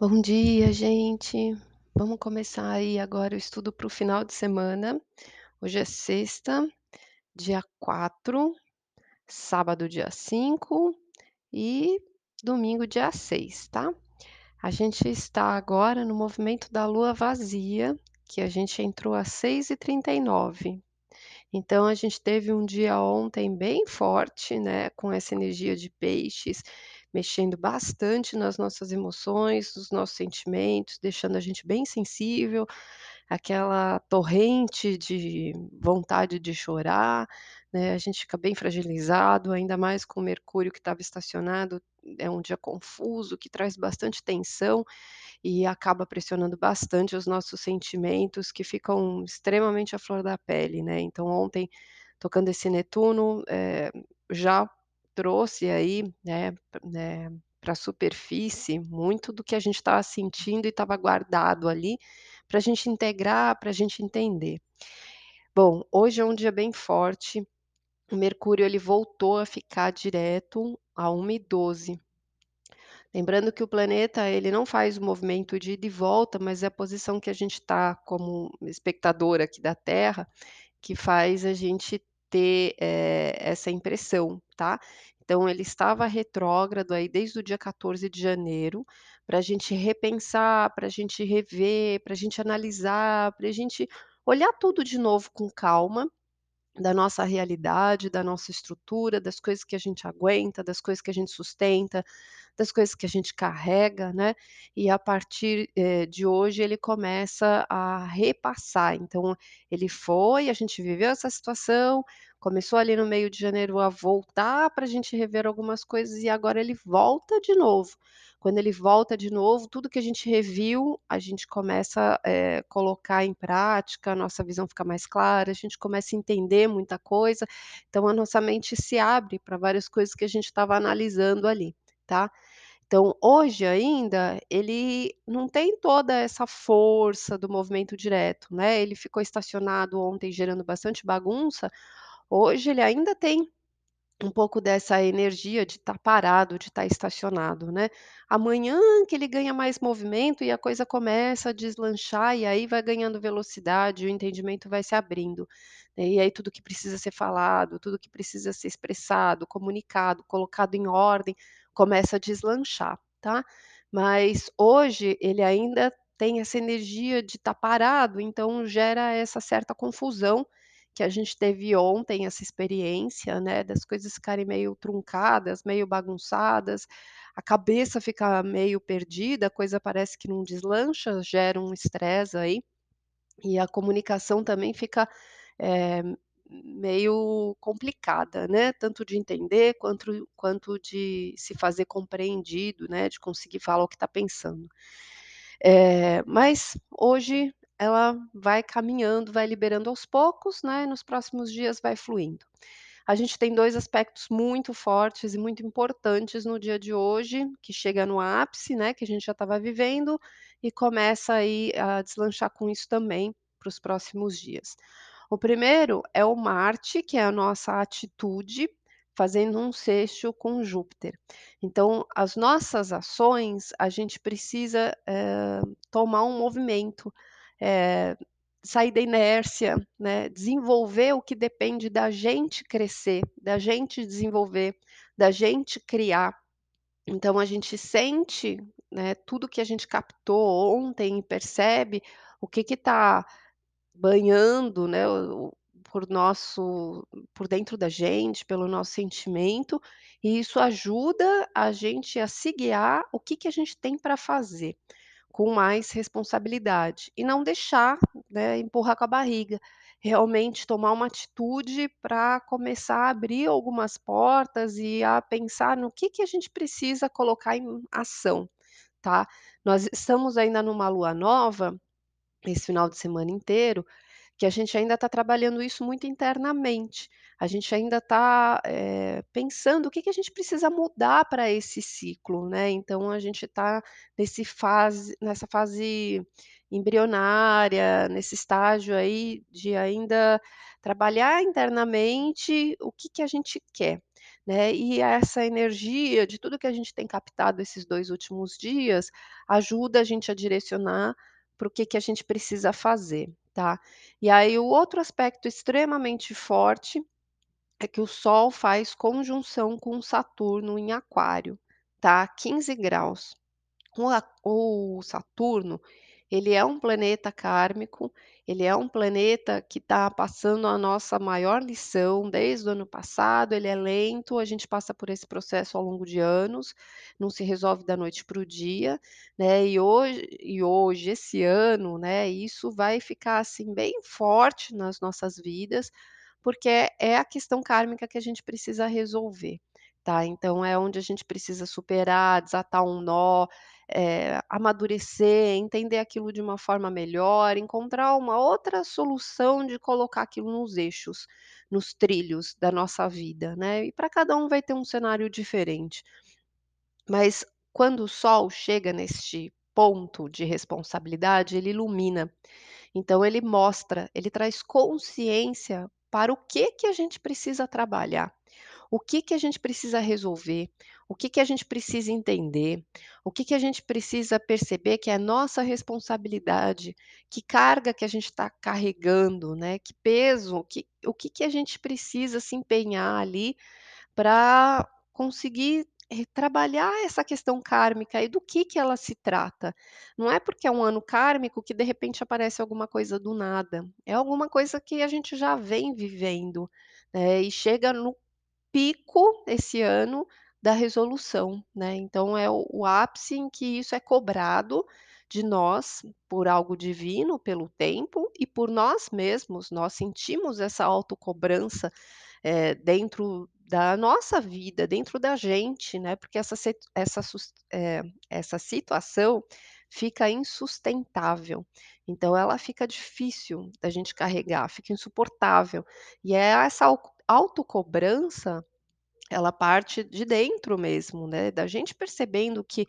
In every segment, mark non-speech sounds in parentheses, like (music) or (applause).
Bom dia, gente. Vamos começar aí agora o estudo para o final de semana. Hoje é sexta, dia 4, sábado, dia 5 e domingo, dia 6, tá? A gente está agora no movimento da lua vazia, que a gente entrou às 6h39. Então, a gente teve um dia ontem bem forte, né, com essa energia de peixes, mexendo bastante nas nossas emoções, nos nossos sentimentos, deixando a gente bem sensível, aquela torrente de vontade de chorar, né, a gente fica bem fragilizado, ainda mais com o Mercúrio que estava estacionado, é um dia confuso, que traz bastante tensão e acaba pressionando bastante os nossos sentimentos, que ficam extremamente à flor da pele, né. Então ontem, tocando esse Netuno, eh, já trouxe aí, né, né, pra superfície muito do que a gente estava sentindo e estava guardado ali, pra gente integrar, pra gente entender. Bom, hoje é um dia bem forte, o Mercúrio ele voltou a ficar direto a 1h12. Lembrando que o planeta ele não faz o movimento de ida e volta, mas é a posição que a gente tá como espectador aqui da Terra, que faz a gente ter, eh, essa impressão, tá. Então ele estava retrógrado aí desde o dia 14 de janeiro, pra gente repensar, pra gente rever, pra gente analisar, pra gente olhar tudo de novo com calma, da nossa realidade, da nossa estrutura, das coisas que a gente aguenta, das coisas que a gente sustenta, das coisas que a gente carrega, né. E a partir, eh, de hoje ele começa a repassar, então ele foi, a gente viveu essa situação, começou ali no meio de janeiro a voltar pra gente rever algumas coisas e agora ele volta de novo. Quando ele volta de novo, tudo que a gente reviu, a gente começa, eh, colocar em prática, a nossa visão fica mais clara, a gente começa a entender muita coisa, então a nossa mente se abre pra várias coisas que a gente estava analisando ali, tá. Então hoje ainda, ele não tem toda essa força do movimento direto, né, ele ficou estacionado ontem gerando bastante bagunça, hoje ele ainda tem um pouco dessa energia de estar parado, de estar estacionado, né. Amanhã que ele ganha mais movimento e a coisa começa a deslanchar e aí vai ganhando velocidade, o entendimento vai se abrindo. E aí tudo que precisa ser falado, tudo que precisa ser expressado, comunicado, colocado em ordem, começa a deslanchar, tá. Mas hoje ele ainda tem essa energia de estar parado, então gera essa certa confusão, que a gente teve ontem essa experiência, né, das coisas ficarem meio truncadas, meio bagunçadas, a cabeça fica meio perdida, a coisa parece que não deslancha, gera um estresse aí, e a comunicação também fica, eh, meio complicada, né, tanto de entender quanto quanto de se fazer compreendido, né, de conseguir falar o que tá pensando. Eh, mas hoje ela vai caminhando, vai liberando aos poucos, né, nos próximos dias vai fluindo. A gente tem 2 aspectos muito fortes e muito importantes no dia de hoje, que chega no ápice, né, que a gente já estava vivendo, e começa aí a deslanchar com isso também, para os próximos dias. O primeiro é o Marte, que é a nossa atitude, fazendo um sexto com Júpiter. Então as nossas ações, a gente precisa, eh, tomar um movimento, eh, sair da inércia, né, desenvolver o que depende da gente crescer, da gente desenvolver, da gente criar. Então a gente sente, né, tudo que a gente captou ontem e percebe o que que tá banhando, né, por nosso por dentro da gente, pelo nosso sentimento, e isso ajuda a gente a se guiar o que que a gente tem pra fazer, com mais responsabilidade, e não deixar, né, empurrar com a barriga. Realmente tomar uma atitude pra começar a abrir algumas portas e a pensar no que que a gente precisa colocar em ação, tá. Nós estamos ainda numa lua nova, esse final de semana inteiro, que a gente ainda tá trabalhando isso muito internamente, a gente ainda tá, eh, pensando o que que a gente precisa mudar pra esse ciclo, né, então a gente tá nesse fase nessa fase embrionária, nesse estágio aí de ainda trabalhar internamente o que que a gente quer, né, e essa energia de tudo que a gente tem captado esses 2 últimos dias, ajuda a gente a direcionar para o que que a gente precisa fazer, tá. E aí o outro aspecto extremamente forte, é que o Sol faz conjunção com Saturno em Aquário, tá, 15°. O a o Saturno, ele é um planeta kármico, ele é um planeta que está passando a nossa maior lição desde o ano passado, ele é lento, a gente passa por esse processo ao longo de anos, não se resolve da noite para o dia, né, e hoje e hoje, esse ano, né, isso vai ficar, assim, bem forte nas nossas vidas, porque é a questão kármica que a gente precisa resolver, tá. Então é onde a gente precisa superar, desatar um nó, eh, amadurecer, entender aquilo de uma forma melhor, encontrar uma outra solução de colocar aquilo nos eixos, nos trilhos da nossa vida, né, e para cada um vai ter um cenário diferente. Mas quando o Sol chega neste ponto de responsabilidade, ele ilumina, então ele mostra, ele traz consciência para o que que a gente precisa trabalhar, o que que a gente precisa resolver, o que que a gente precisa entender, o que que a gente precisa perceber que é nossa responsabilidade, que carga que a gente está carregando, né, que peso, que o que que a gente precisa se empenhar ali, para conseguir, eh, trabalhar essa questão kármica e do que que ela se trata. Não é porque é um ano kármico que de repente aparece alguma coisa do nada, é alguma coisa que a gente já vem vivendo, né, e chega no pico esse ano da resolução, né, então é o o ápice em que isso é cobrado de nós, por algo divino, pelo tempo e por nós mesmos, nós sentimos essa autocobrança, eh, dentro da nossa vida, dentro da gente, né, porque essa essa eh, essa situação fica insustentável, então ela fica difícil da gente carregar, fica insuportável, e é essa au autocobrança, ela parte de dentro mesmo, né, da gente percebendo que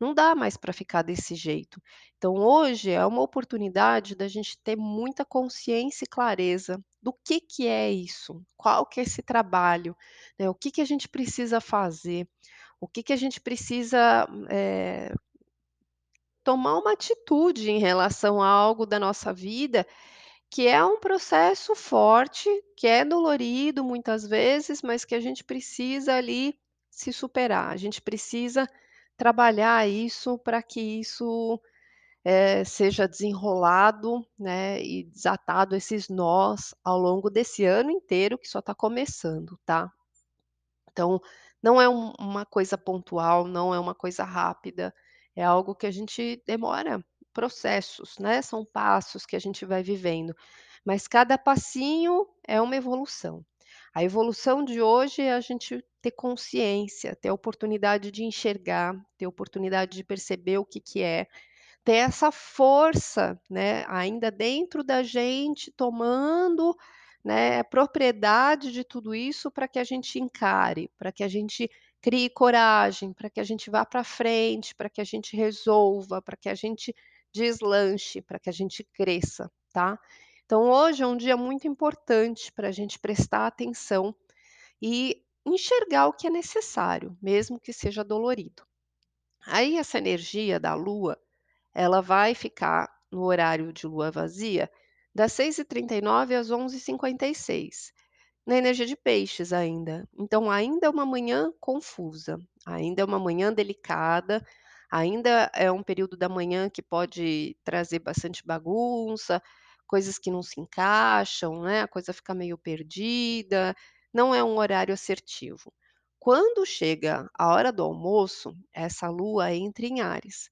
não dá mais para ficar desse jeito. Então hoje é uma oportunidade da gente ter muita consciência e clareza do que que é isso, qual que é esse trabalho, né, o que que a gente precisa fazer, o que que a gente precisa, eh tomar uma atitude em relação a algo da nossa vida, que é um processo forte, que é dolorido muitas vezes, mas que a gente precisa ali se superar, a gente precisa trabalhar isso para que isso, eh, seja desenrolado, né, e desatado esses nós ao longo desse ano inteiro que só está começando, tá. Então, não é um uma coisa pontual, não é uma coisa rápida, é algo que a gente demora processos, né, são passos que a gente vai vivendo, mas cada passinho é uma evolução. A evolução de hoje é a gente ter consciência, ter a oportunidade de enxergar, ter oportunidade de perceber o que que é, ter essa força, né, ainda dentro da gente tomando, né, propriedade de tudo isso para que a gente encare, para que a gente crie coragem, para que a gente vá para frente, para que a gente resolva, para que a gente deslanche, para que a gente cresça, tá. Então hoje é um dia muito importante para a gente prestar atenção e enxergar o que é necessário, mesmo que seja dolorido. Aí essa energia da lua, ela vai ficar no horário de lua vazia, das 6h39 às 11h56, na energia de peixes ainda, então ainda é uma manhã confusa, ainda é uma manhã delicada, ainda é um período da manhã que pode trazer bastante bagunça, coisas que não se encaixam, né, a coisa fica meio perdida, não é um horário assertivo. Quando chega a hora do almoço, essa lua entra em Áries,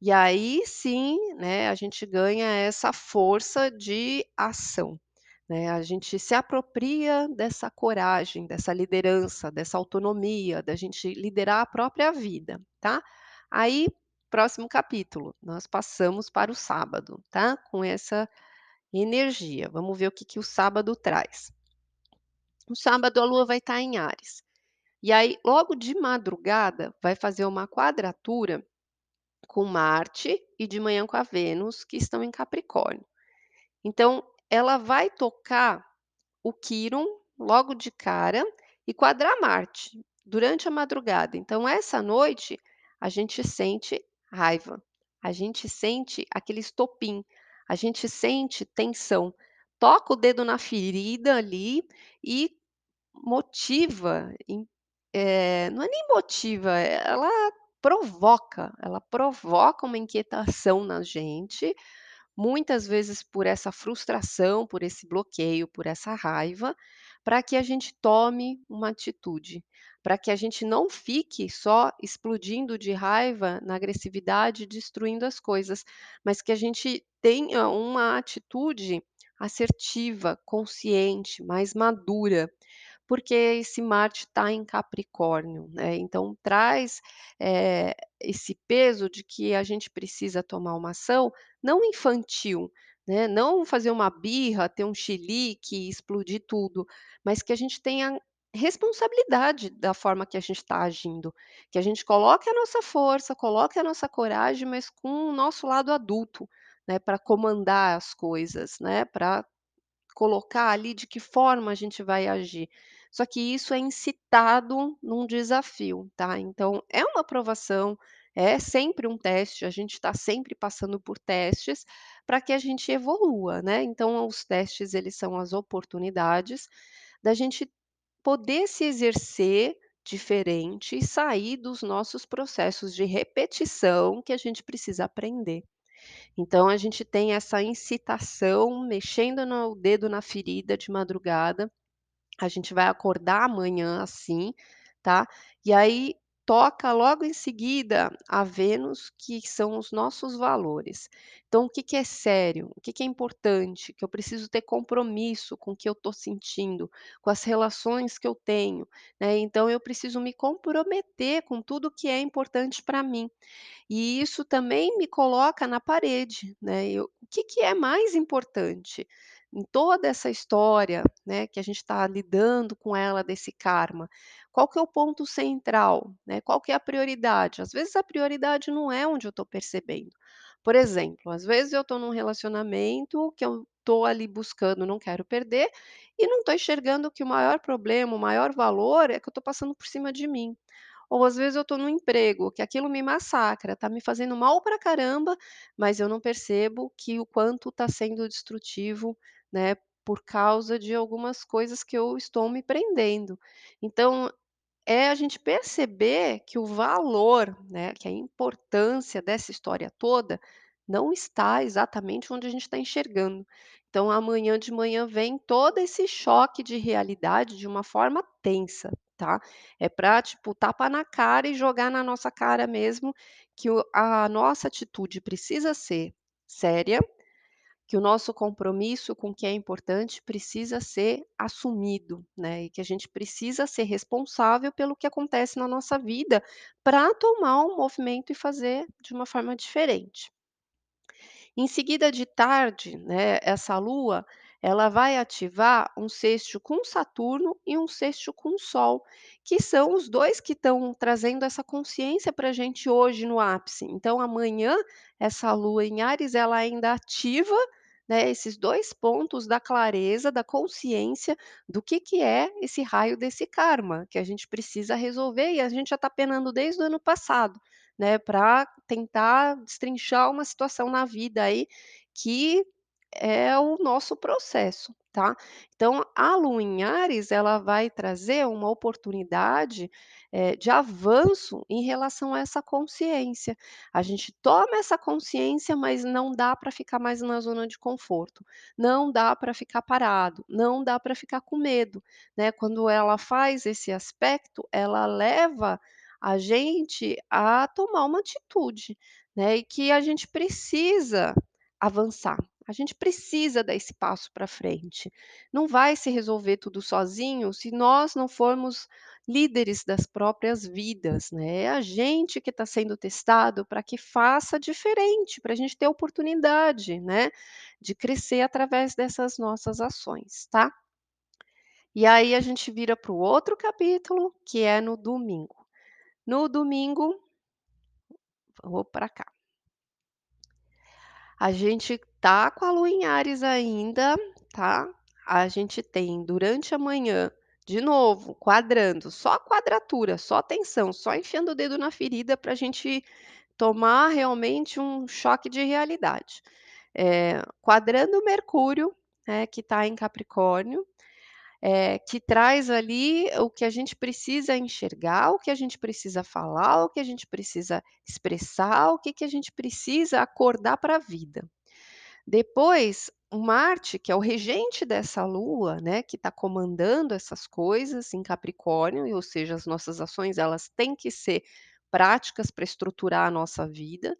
e aí sim, né, a gente ganha essa força de ação, né, a gente se apropria dessa coragem, dessa liderança, dessa autonomia, da gente liderar a própria vida, tá. Aí, próximo capítulo, nós passamos para o sábado, tá, com essa energia, vamos ver o que que o sábado traz. No sábado a lua vai estar em Áries, e aí logo de madrugada vai fazer uma quadratura com Marte e de manhã com a Vênus, que estão em Capricórnio. Então ela vai tocar o Quíron logo de cara e quadrar Marte, durante a madrugada. Então essa noite a gente sente raiva, a gente sente aquele estopim, a gente sente tensão. Toca o dedo na ferida ali e motiva, eh, não é nem motiva, ela provoca, ela provoca uma inquietação na gente, muitas vezes por essa frustração, por esse bloqueio, por essa raiva, para que a gente tome uma atitude, para que a gente não fique só explodindo de raiva na agressividade, destruindo as coisas, mas que a gente tenha uma atitude assertiva, consciente, mais madura porque esse Marte está em Capricórnio, né, então traz, eh, esse peso de que a gente precisa tomar uma ação não infantil, né, não fazer uma birra, ter um chilique explodir tudo, mas que a gente tenha responsabilidade da forma que a gente está agindo, que a gente coloque a nossa força, coloque a nossa coragem, mas com o nosso lado adulto, né, para comandar as coisas, né, para colocar ali de que forma a gente vai agir. Só que isso é incitado num desafio, tá. Então é uma aprovação, é sempre um teste, a gente está sempre passando por testes, para que a gente evolua, né. Então os testes eles são as oportunidades da gente poder se exercer diferente e sair dos nossos processos de repetição que a gente precisa aprender. Então a gente tem essa incitação, mexendo no dedo na ferida de madrugada, a gente vai acordar amanhã assim, tá, e aí toca logo em seguida a Vênus, que são os nossos valores. Então o que que é sério, o que que é importante, que eu preciso ter compromisso com o que eu estou sentindo, com as relações que eu tenho, né, então eu preciso me comprometer com tudo que é importante para mim. E isso também me coloca na parede, né, eu o que que é mais importante em toda essa história, né, que a gente está lidando com ela desse karma, qual que é o ponto central, né, qual que é a prioridade? Às vezes a prioridade não é onde eu estou percebendo. Por exemplo, às vezes eu estou num relacionamento que eu estou ali buscando, não quero perder, e não estou enxergando que o maior problema, o maior valor é que eu estou passando por cima de mim. Ou às vezes eu estou num emprego que aquilo me massacra, está me fazendo mal pra caramba, mas eu não percebo que o quanto está sendo destrutivo, né, por causa de algumas coisas que eu estou me prendendo. Então, é a gente perceber que o valor, né, que a importância dessa história toda, não está exatamente onde a gente está enxergando. Então amanhã de manhã vem todo esse choque de realidade de uma forma tensa, tá. É pra, tipo, tapa na cara e jogar na nossa cara mesmo, que a nossa atitude precisa ser séria, que o nosso compromisso com o que é importante precisa ser assumido, né, e que a gente precisa ser responsável pelo que acontece na nossa vida, pra tomar um movimento e fazer de uma forma diferente. Em seguida de tarde, né, essa lua, ela vai ativar um sexto com Saturno e um sexto com Sol, que são os 2 que estão trazendo essa consciência pra gente hoje no ápice. Então amanhã, essa lua em Áries, ela ainda ativa, né, esses 2 pontos da clareza, da consciência, do que que é esse raio desse karma, que a gente precisa resolver e a gente já está penando desde o ano passado, né, pra tentar destrinchar uma situação na vida aí, que é o nosso processo, tá. Então a lua em Áries, ela vai trazer uma oportunidade, eh, de avanço em relação a essa consciência. A gente toma essa consciência, mas não dá pra ficar mais na zona de conforto, não dá pra ficar parado, não dá pra ficar com medo, né. Quando ela faz esse aspecto, ela leva a gente a tomar uma atitude, né, e que a gente precisa avançar, a gente precisa dar esse passo pra frente. Não vai se resolver tudo sozinho, se nós não formos líderes das próprias vidas, né. É a gente que está sendo testado pra que faça diferente, pra gente ter oportunidade, né, de crescer através dessas nossas ações, tá. E aí a gente vira para o outro capítulo, que é no domingo. No domingo vou pra cá. A gente tá com a lua em Áries ainda, tá. A gente tem durante a manhã, De novo, quadrando, só quadratura, só tensão, só enfiando o dedo na ferida para a gente tomar realmente um choque de realidade. Eh, quadrando Mercúrio, né, que está em Capricórnio, eh, que traz ali o que a gente precisa enxergar, o que a gente precisa falar, o que a gente precisa expressar, o que que a gente precisa acordar para a vida. Depois, Marte, que é o regente dessa Lua, né, que está comandando essas coisas em Capricórnio, e ou seja, as nossas ações elas têm que ser práticas para estruturar a nossa vida,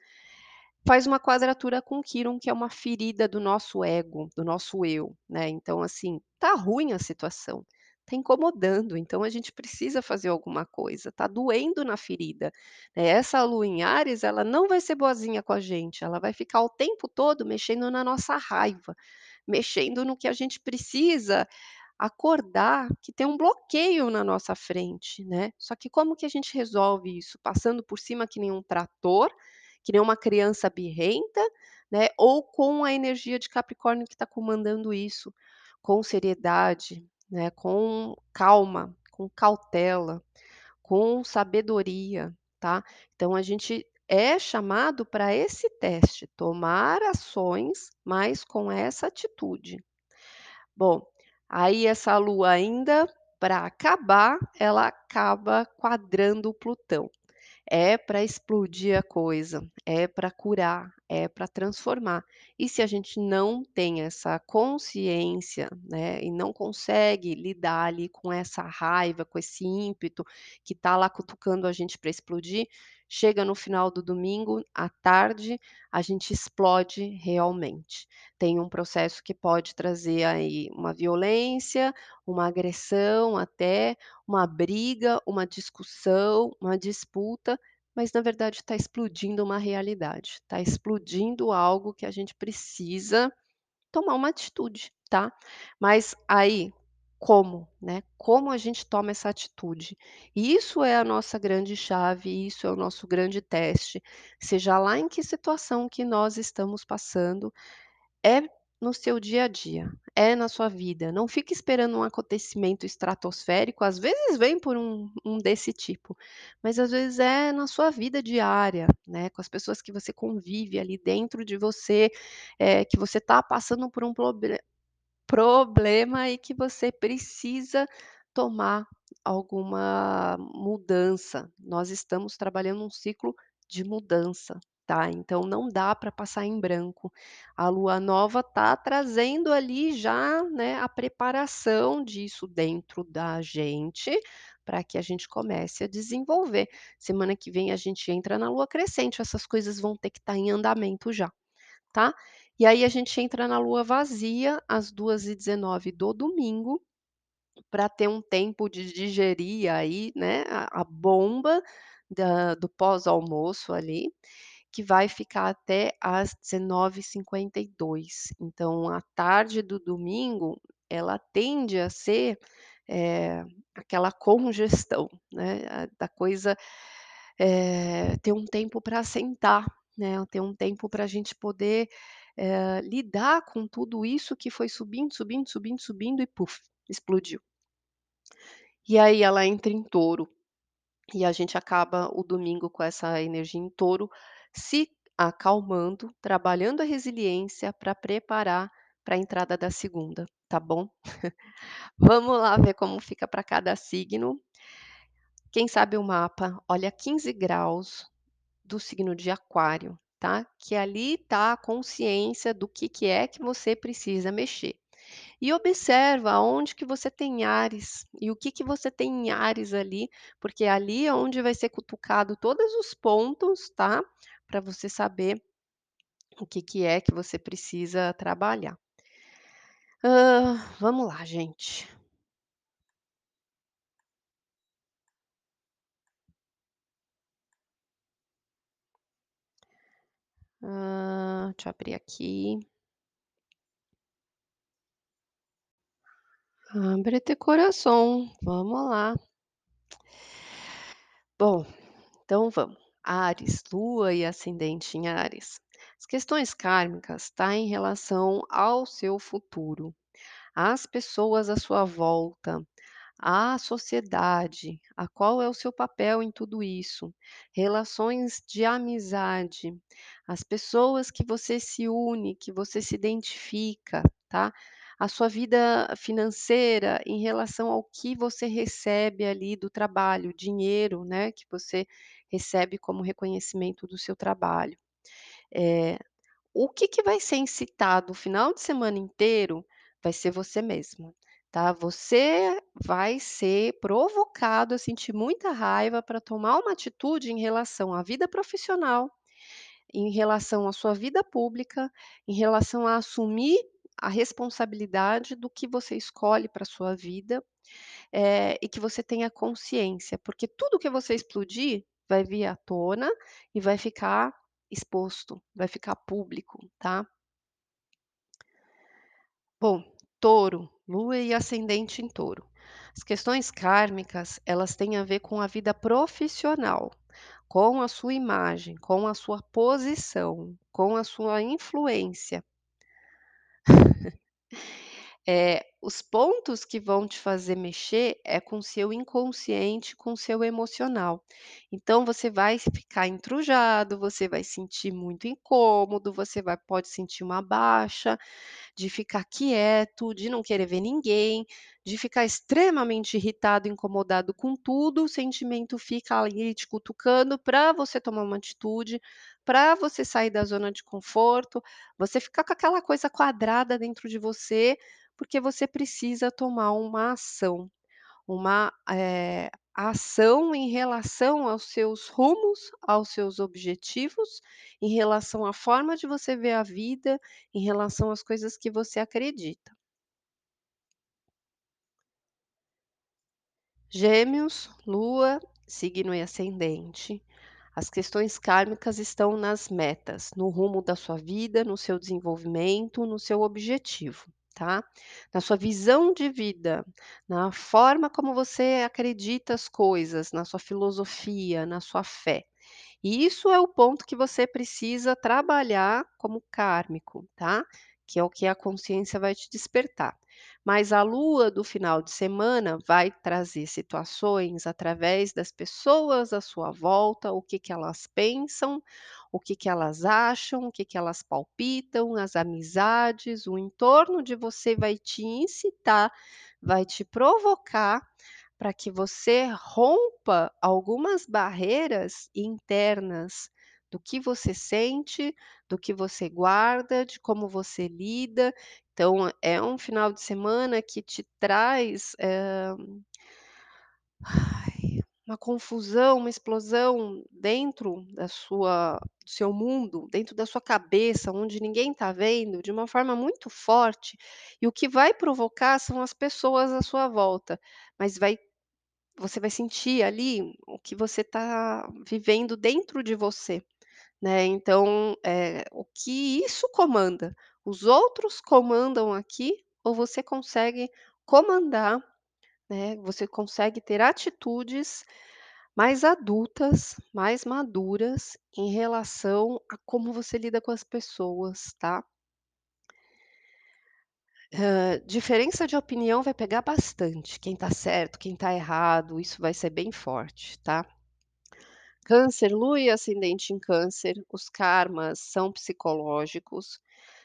faz uma quadratura com Quiron, que é uma ferida do nosso ego, do nosso eu, né. Então, assim, tá ruim a situação, tá incomodando, então a gente precisa fazer alguma coisa, tá doendo na ferida. Eh, essa Lua em Áries, ela não vai ser boazinha com a gente, ela vai ficar o tempo todo mexendo na nossa raiva, mexendo no que a gente precisa acordar que tem um bloqueio na nossa frente, né. Só que como que a gente resolve isso? Passando por cima que nem um trator, que nem uma criança birrenta, né, ou com a energia de Capricórnio que está comandando isso, com seriedade, né, com calma, com cautela, com sabedoria, tá. Então a gente é chamado para esse teste, tomar ações, mas com essa atitude. Bom, aí essa Lua ainda, para acabar, ela acaba quadrando Plutão. É para explodir a coisa, é para curar, é para transformar. E se a gente não tem essa consciência, né, e não consegue lidar ali com essa raiva, com esse ímpeto que está lá cutucando a gente para explodir, chega no final do domingo, à tarde, a gente explode realmente. Tem um processo que pode trazer aí uma violência, uma agressão até, uma briga, uma discussão, uma disputa, mas na verdade está explodindo uma realidade, está explodindo algo que a gente precisa tomar uma atitude, tá. Mas aí, como, né, como a gente toma essa atitude? Isso é a nossa grande chave, isso é o nosso grande teste, seja lá em que situação que nós estamos passando, é no seu dia a dia, é na sua vida, não fique esperando um acontecimento estratosférico, às vezes vem por um um desse tipo, mas às vezes é na sua vida diária, né, com as pessoas que você convive ali dentro de você, eh, que você está passando por um proble problema e que você precisa tomar alguma mudança. Nós estamos trabalhando um ciclo de mudança, tá, então não dá para passar em branco. A Lua nova está trazendo ali já, né, a preparação disso dentro da gente, para que a gente comece a desenvolver. Semana que vem a gente entra na lua crescente, essas coisas vão ter que estar em andamento já, tá. E aí a gente entra na lua vazia às 2h19 do domingo, para ter um tempo de digerir aí, né, a a bomba da do pós-almoço ali, que vai ficar até às 19h52. Então a tarde do domingo, ela tende a ser, eh, aquela congestão, né, da coisa, eh, ter um tempo para assentar, né, ter um tempo para a gente poder, eh, lidar com tudo isso que foi subindo, subindo, subindo, subindo e puf, explodiu. E aí ela entra em Touro, e a gente acaba o domingo com essa energia em Touro, se acalmando, trabalhando a resiliência para preparar para a entrada da segunda, tá bom? (laughs) Vamos lá ver como fica para cada signo. Quem sabe o mapa, olha 15 graus do signo de Aquário, tá, que ali está a consciência do que que é que você precisa mexer. E observa aonde que você tem Áries, e o que que você tem em Áries ali, porque ali é onde vai ser cutucado todos os pontos, tá, para você saber o que que é que você precisa trabalhar. Hã, vamos lá gente. Hã, deixa eu abrir aqui. Abre teu coração, vamos lá. Bom, então vamos. Áries, Lua e ascendente em Áries. As questões kármicas tá em relação ao seu futuro, às pessoas à sua volta, A sociedade, a qual é o seu papel em tudo isso? Relações de amizade, as pessoas que você se une, que você se identifica, tá? A sua vida financeira em relação ao que você recebe ali do trabalho, dinheiro, né, que você recebe como reconhecimento do seu trabalho. Eh, o que que vai ser incitado o final de semana inteiro, vai ser você mesmo, tá. Você vai ser provocado a sentir muita raiva para tomar uma atitude em relação à vida profissional, em relação à sua vida pública, em relação a assumir a responsabilidade do que você escolhe para sua vida, eh, e que você tenha consciência, porque tudo que você explodir vai vir à tona e vai ficar exposto, vai ficar público, tá. Bom, touro, lua e ascendente em touro. As questões kármicas, elas têm a ver com a vida profissional, com a sua imagem, com a sua posição, com a sua influência. Eh, (laughs) os pontos que vão te fazer mexer é com seu inconsciente, com seu emocional. Então você vai ficar entrujado, você vai sentir muito incômodo, você vai pode sentir uma baixa, de ficar quieto, de não querer ver ninguém, de ficar extremamente irritado, incomodado com tudo, o sentimento fica ali te cutucando para você tomar uma atitude, para você sair da zona de conforto, você fica com aquela coisa quadrada dentro de você, porque você precisa tomar uma ação, uma, eh, ação em relação aos seus rumos, aos seus objetivos, em relação à forma de você ver a vida, em relação às coisas que você acredita. Gêmeos, lua, signo e ascendente. As questões kármicas estão nas metas, no rumo da sua vida, no seu desenvolvimento, no seu objetivo, tá? Na sua visão de vida, na forma como você acredita as coisas, na sua filosofia, na sua fé. E isso é o ponto que você precisa trabalhar como kármico, tá? Que é o que a consciência vai te despertar. Mas a lua do final de semana vai trazer situações através das pessoas à sua volta, o que que elas pensam, o que que elas acham, o que que elas palpitam, as amizades, o entorno de você vai te incitar, vai te provocar para que você rompa algumas barreiras internas do que você sente, do que você guarda, de como você lida. Então, é um final de semana que te traz, ai, uma confusão, uma explosão dentro da sua do seu mundo, dentro da sua cabeça, onde ninguém está vendo, de uma forma muito forte, e o que vai provocar são as pessoas à sua volta, mas vai você vai sentir ali o que você está vivendo dentro de você, né, então, eh, o que isso comanda? Os outros comandam aqui ou você consegue comandar, né, você consegue ter atitudes mais adultas, mais maduras em relação a como você lida com as pessoas, tá? Hã, diferença de opinião vai pegar bastante, quem está certo, quem está errado, isso vai ser bem forte, tá? Câncer, lua e ascendente em câncer, os karmas são psicológicos,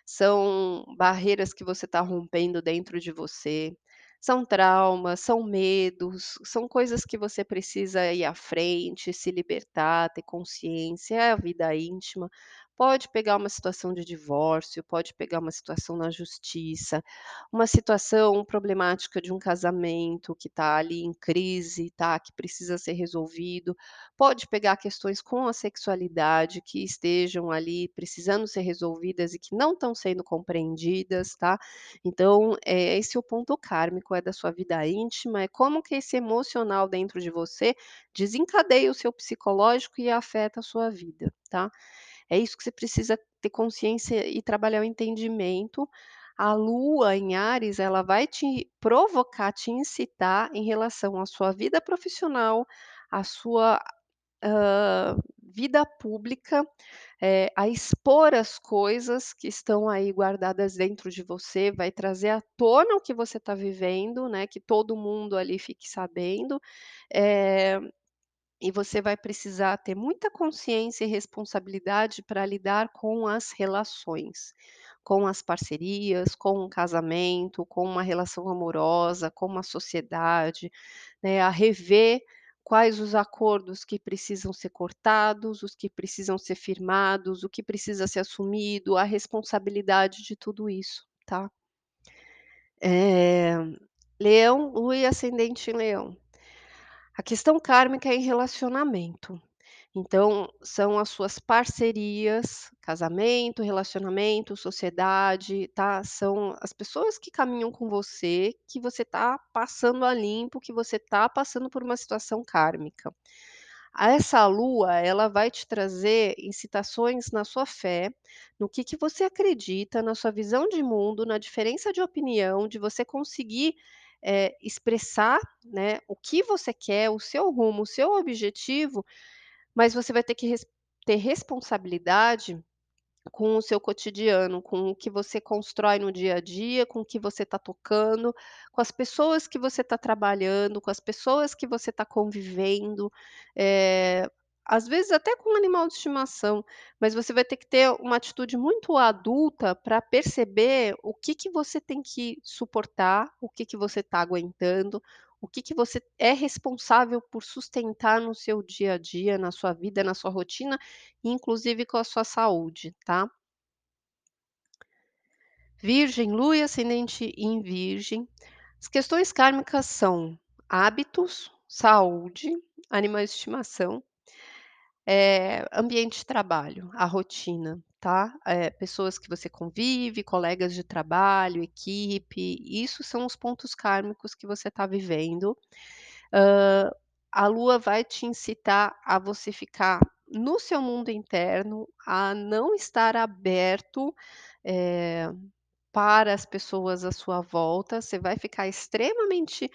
são barreiras que você está rompendo dentro de você, são traumas, são medos, são coisas que você precisa ir à frente, se libertar, ter consciência, é a vida íntima. Pode pegar uma situação de divórcio, pode pegar uma situação na justiça, uma situação problemática de um casamento que está ali em crise, tá, que precisa ser resolvido. Pode pegar questões com a sexualidade que estejam ali precisando ser resolvidas e que não estão sendo compreendidas, tá. Então, eh, esse é o ponto kármico, é da sua vida íntima, é como que esse emocional dentro de você desencadeia o seu psicológico e afeta a sua vida, tá. É isso que você precisa ter consciência e trabalhar o entendimento. A lua em Áries, ela vai te provocar, te incitar em relação à sua vida profissional, à sua, hã, vida pública, eh, a expor as coisas que estão aí guardadas dentro de você, vai trazer à tona o que você está vivendo, né, que todo mundo ali fique sabendo, eh, e você vai precisar ter muita consciência e responsabilidade para lidar com as relações, com as parcerias, com um casamento, com uma relação amorosa, com uma sociedade, né, a rever quais os acordos que precisam ser cortados, os que precisam ser firmados, o que precisa ser assumido, a responsabilidade de tudo isso, tá. Eh, Leão, Lua e ascendente em Leão. A questão kármica é em relacionamento. Então, são as suas parcerias, casamento, relacionamento, sociedade, tá? São as pessoas que caminham com você, que você tá passando a limpo, que você tá passando por uma situação kármica. Essa lua, ela vai te trazer incitações na sua fé, no que que você acredita, na sua visão de mundo, na diferença de opinião, de você conseguir, eh, expressar, né, o que você quer, o seu rumo, o seu objetivo, mas você vai ter que res ter responsabilidade com o seu cotidiano, com o que você constrói no dia a dia, com o que você está tocando, com as pessoas que você está trabalhando, com as pessoas que você está convivendo, eh, às vezes até com um animal de estimação, mas você vai ter que ter uma atitude muito adulta para perceber o que que você tem que suportar, o que que você está aguentando, o que que você é responsável por sustentar no seu dia a dia, na sua vida, na sua rotina, inclusive com a sua saúde, tá. Virgem, Lua e ascendente em Virgem. As questões kármicas são hábitos, saúde, animais de estimação, eh, ambiente de trabalho, a rotina, tá. Eh, pessoas que você convive, colegas de trabalho, equipe, isso são os pontos kármicos que você está vivendo. A lua vai te incitar a você ficar no seu mundo interno, a não estar aberto, eh, para as pessoas à sua volta, você vai ficar extremamente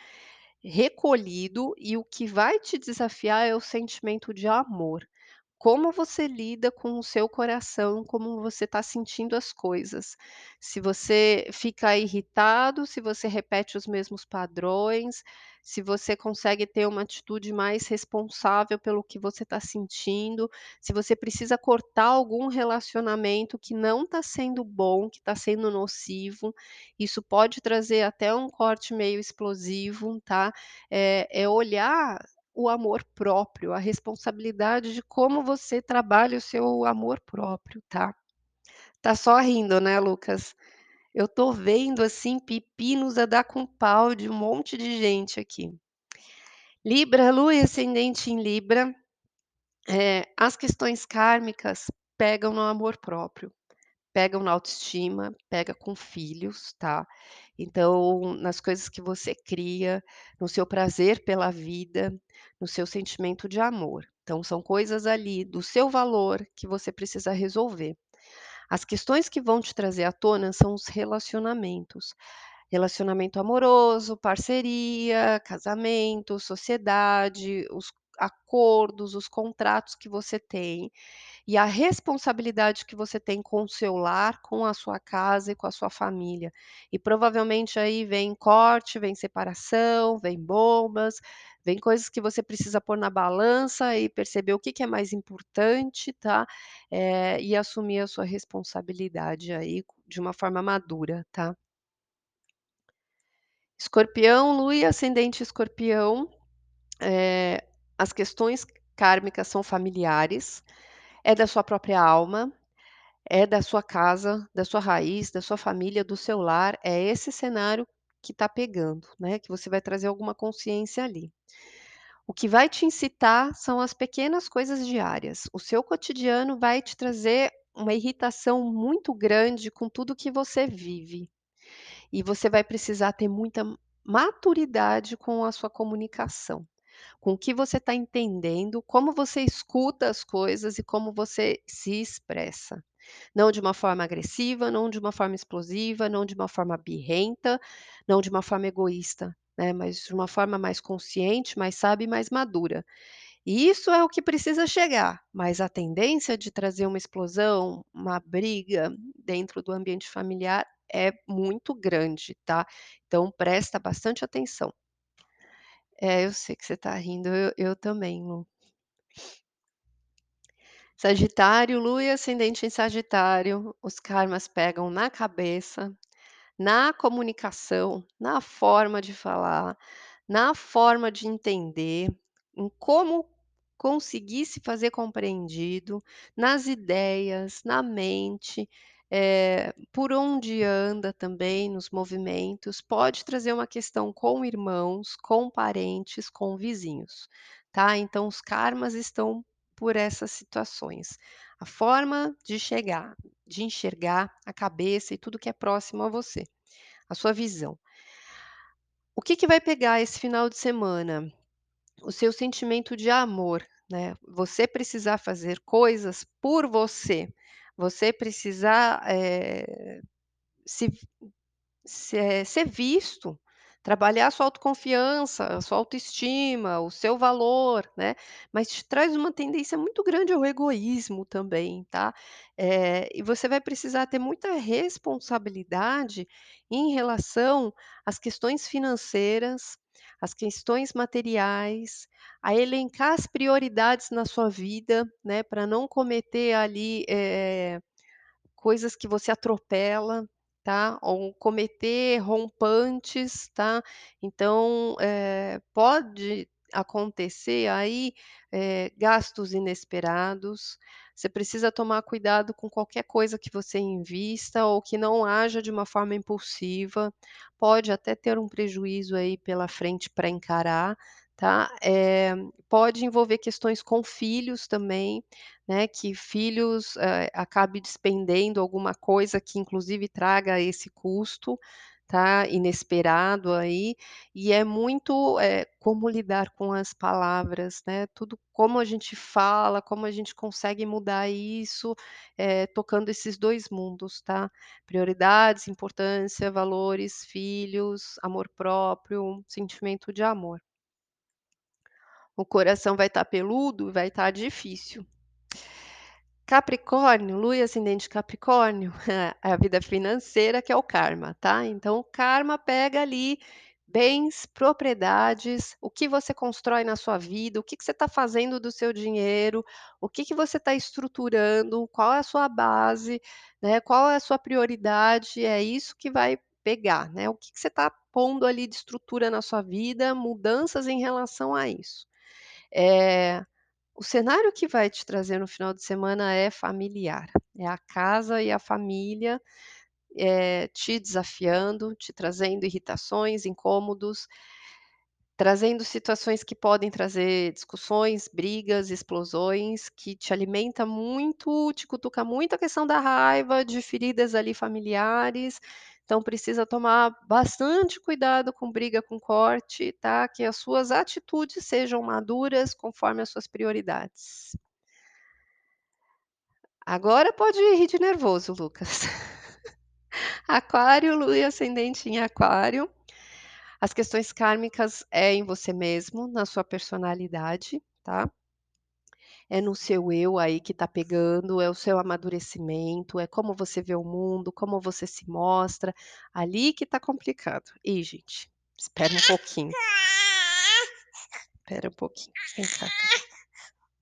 recolhido e o que vai te desafiar é o sentimento de amor. Como você lida com o seu coração, como você está sentindo as coisas. Se você fica irritado, se você repete os mesmos padrões, se você consegue ter uma atitude mais responsável pelo que você está sentindo, se você precisa cortar algum relacionamento que não está sendo bom, que está sendo nocivo, isso pode trazer até um corte meio explosivo, tá? É, é olhar o amor próprio, a responsabilidade de como você trabalha o seu amor próprio, tá. Tá só rindo, né, Lucas? Eu tô vendo, assim, pepinos a dar com pau de um monte de gente aqui. Libra, Lua e ascendente em Libra, eh, as questões kármicas pegam no amor próprio. Pegam na autoestima, pega com filhos, tá. Então, nas coisas que você cria, no seu prazer pela vida, no seu sentimento de amor. Então são coisas ali do seu valor que você precisa resolver. As questões que vão te trazer à tona são os relacionamentos. Relacionamento amoroso, parceria, casamento, sociedade, os acordos, os contratos que você tem. E a responsabilidade que você tem com o seu lar, com a sua casa e com a sua família. E provavelmente aí vem corte, vem separação, vem bombas, vem coisas que você precisa pôr na balança e perceber o que que é mais importante, tá, eh, e assumir a sua responsabilidade aí de uma forma madura, tá. Escorpião, Lua e ascendente Escorpião, eh, as questões kármicas são familiares, é da sua própria alma, é da sua casa, da sua raiz, da sua família, do seu lar, é esse cenário que está pegando, né, que você vai trazer alguma consciência ali. O que vai te incitar são as pequenas coisas diárias. O seu cotidiano vai te trazer uma irritação muito grande com tudo que você vive. E você vai precisar ter muita maturidade com a sua comunicação, com o que você está entendendo, como você escuta as coisas e como você se expressa. Não de uma forma agressiva, não de uma forma explosiva, não de uma forma birrenta, não de uma forma egoísta, né, mas de uma forma mais consciente, mais sábia e mais madura. E isso é o que precisa chegar, mas a tendência de trazer uma explosão, uma briga dentro do ambiente familiar é muito grande, tá. Então presta bastante atenção. É, eu sei que você tá rindo, eu eu também, Lu. Sagitário, Lua e ascendente em Sagitário, os karmas pegam na cabeça, na comunicação, na forma de falar, na forma de entender, em como conseguir se fazer compreendido, nas ideias, na mente, eh, por onde anda também nos movimentos, pode trazer uma questão com irmãos, com parentes, com vizinhos, tá. Então os karmas estão por essas situações. A forma de chegar, de enxergar a cabeça e tudo que é próximo a você, a sua visão. O que que vai pegar esse final de semana? O seu sentimento de amor, né, você precisar fazer coisas por você, você precisar, eh, se se eh, ser visto, trabalhar a sua autoconfiança, a sua autoestima, o seu valor, né, mas te traz uma tendência muito grande ao egoísmo também, tá. Eh, e você vai precisar ter muita responsabilidade em relação às questões financeiras, às questões materiais, a elencar as prioridades na sua vida, né, pra não cometer ali, eh, coisas que você atropela, tá, ou cometer rompantes, tá. Então, eh, pode acontecer aí, eh, gastos inesperados, você precisa tomar cuidado com qualquer coisa que você invista ou que não haja de uma forma impulsiva, pode até ter um prejuízo aí pela frente pra encarar, tá. Eh, pode envolver questões com filhos também, né, que filhos, eh, acabe despendendo alguma coisa que inclusive traga esse custo, tá, inesperado aí, e é muito, eh, como lidar com as palavras, né, tudo como a gente fala, como a gente consegue mudar isso, eh, tocando esses 2 mundos, tá. Prioridades, importância, valores, filhos, amor próprio, sentimento de amor. O coração vai estar peludo, vai estar difícil. Capricórnio, Lua e ascendente Capricórnio, é (laughs) a vida financeira que é o karma, tá. Então o karma pega ali bens, propriedades, o que você constrói na sua vida, o que que você tá fazendo do seu dinheiro, o que que você tá estruturando, qual é a sua base, né, qual é a sua prioridade, é isso que vai pegar, né, o que que você tá pondo ali de estrutura na sua vida, mudanças em relação a isso. Eh, o cenário que vai te trazer no final de semana é familiar, é a casa e a família, eh, te desafiando, te trazendo irritações, incômodos, trazendo situações que podem trazer discussões, brigas, explosões, que te alimenta muito, te cutuca muito a questão da raiva, de feridas ali familiares, então precisa tomar bastante cuidado com briga, com corte, tá, que as suas atitudes sejam maduras conforme as suas prioridades. Agora pode rir de nervoso, Lucas. (laughs) Aquário, Lua e ascendente em Aquário, as questões kármicas é em você mesmo, na sua personalidade, tá. É no seu eu aí que tá pegando, é o seu amadurecimento, é como você vê o mundo, como você se mostra, ali que tá complicado. Ih, gente, espera um pouquinho. Espera um pouquinho, vem cá.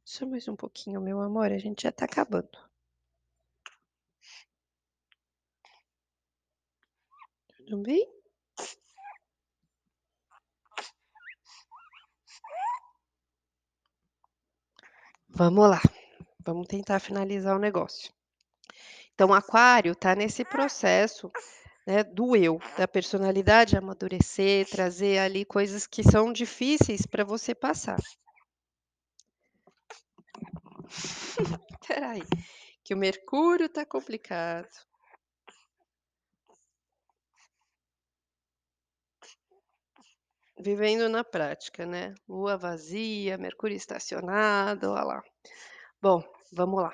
Só mais um pouquinho, meu amor, a gente já tá acabando. Tudo bem? Vamos lá, vamos tentar finalizar o negócio. Então Aquário tá nesse processo, né, do eu, da personalidade amadurecer, trazer ali coisas que são difíceis pra você passar. (laughs) Espera aí, que o mercúrio tá complicado. Vivendo na prática, né, lua vazia, mercúrio estacionado, ó lá. Bom, vamos lá.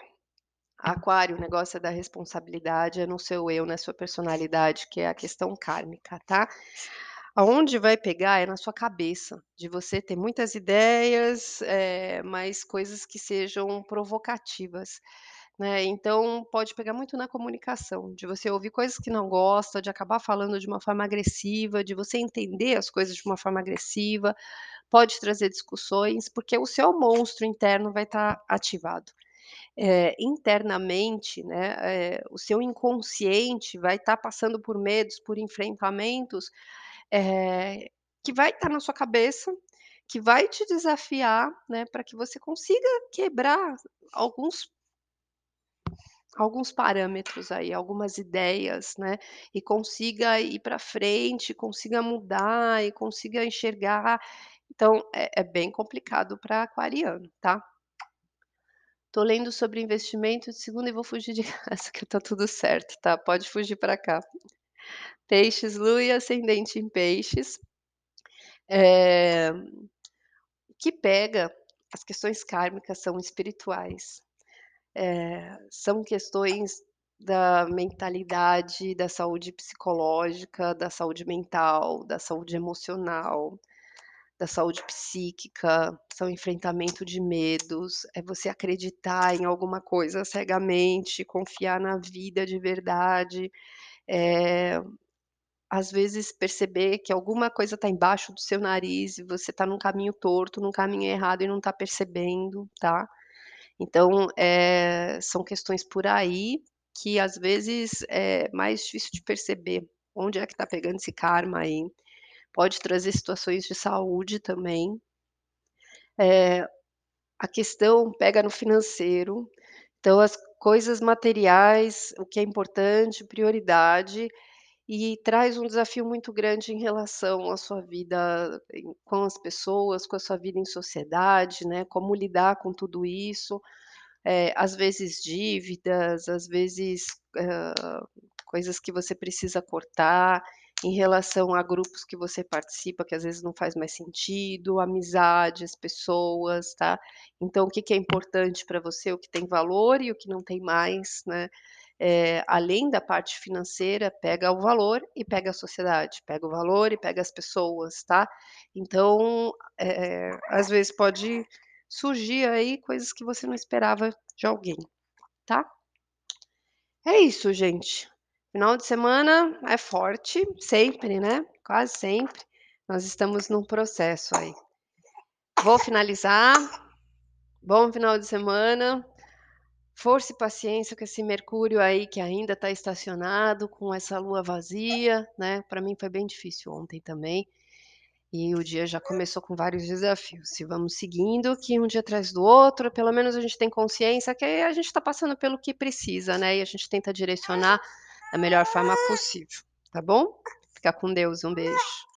Aquário, o negócio é da responsabilidade, é no seu eu, na sua personalidade, que é a questão kármica, tá. Aonde vai pegar é na sua cabeça, de você ter muitas ideias, eh, mas coisas que sejam provocativas, né, então pode pegar muito na comunicação, de você ouvir coisas que não gosta, de acabar falando de uma forma agressiva, de você entender as coisas de uma forma agressiva, pode trazer discussões, porque o seu monstro interno vai estar ativado. Eh, internamente, né, eh, o seu inconsciente vai estar passando por medos, por enfrentamentos, eh, que vai estar na sua cabeça, que vai te desafiar, né, pra que você consiga quebrar alguns alguns parâmetros aí, algumas ideias, né, e consiga ir pra frente, consiga mudar e consiga enxergar. Então é é bem complicado pra aquariano, tá. Tô lendo sobre investimento de segunda e vou fugir de (laughs) casa que tá tudo certo, tá, pode fugir pra cá. Peixes, lua e ascendente em peixes. Eh, o que pega, as questões kármicas são espirituais, eh, são questões da mentalidade, da saúde psicológica, da saúde mental, da saúde emocional, da saúde psíquica, são enfrentamento de medos, é você acreditar em alguma coisa cegamente, confiar na vida de verdade, eh, às vezes perceber que alguma coisa tá embaixo do seu nariz e você tá num caminho torto, num caminho errado e não tá percebendo, tá. Então, eh, são questões por aí, que às vezes é mais difícil de perceber onde é que tá pegando esse karma aí, pode trazer situações de saúde também. Eh, a questão pega no financeiro, então as coisas materiais, o que é importante, prioridade, e traz um desafio muito grande em relação à sua vida com as pessoas, com a sua vida em sociedade, né, como lidar com tudo isso, eh, às vezes dívidas, às vezes, hã, coisas que você precisa cortar, em relação a grupos que você participa, que às vezes não faz mais sentido, amizades, pessoas, tá. Então o que que é importante pra você, o que tem valor e o que não tem mais, né, eh, além da parte financeira, pega o valor e pega a sociedade, pega o valor e pega as pessoas, tá. Então, eh, às vezes pode surgir aí coisas que você não esperava de alguém, tá. É isso gente, final de semana é forte, sempre, né, quase sempre, nós estamos num processo aí. Vou finalizar, bom final de semana, força e paciência com esse mercúrio aí que ainda tá estacionado, com essa lua vazia, né, pra mim foi bem difícil ontem também, e o dia já começou com vários desafios, e vamos seguindo que um dia atrás do outro, pelo menos a gente tem consciência que a gente tá passando pelo que precisa, né, e a gente tenta direcionar da melhor forma possível, tá bom? Fica com Deus, um beijo.